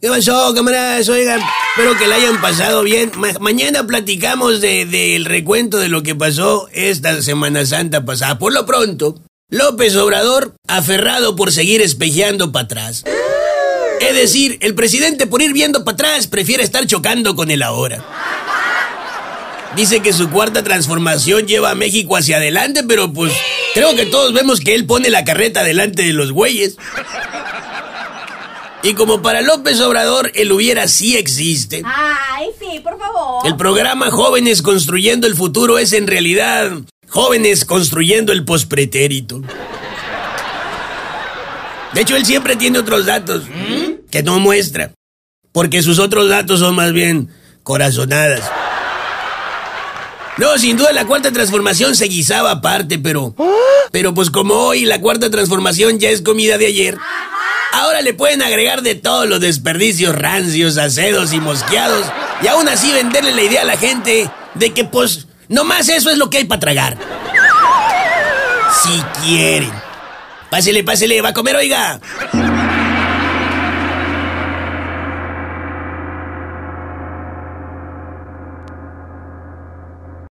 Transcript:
¿Qué pasó, camaradas? Oigan, espero que la hayan pasado bien. mañana platicamos del recuento de lo que pasó esta Semana Santa pasada. Por lo pronto, López Obrador aferrado por seguir espejeando para atrás. Es decir, el presidente por ir viendo para atrás prefiere estar chocando con el ahora. Dice que su cuarta transformación lleva a México hacia adelante, pero pues creo que todos vemos que él pone la carreta delante de los güeyes. Y como para López Obrador el hubiera sí existe. Ay, sí, por favor. El programa Jóvenes Construyendo el Futuro es en realidad Jóvenes Construyendo el Pospretérito. De hecho, él siempre tiene otros datos que no muestra. Porque sus otros datos son más bien corazonadas. No, sin duda la cuarta transformación se guisaba aparte, pero. Pero pues como hoy la cuarta transformación ya es comida de ayer. Ahora le pueden agregar de todos los desperdicios rancios, acedos y mosqueados. Y aún así venderle la idea a la gente de que pues nomás eso es lo que hay para tragar. Si quieren. Pásele, pásele, va a comer, oiga.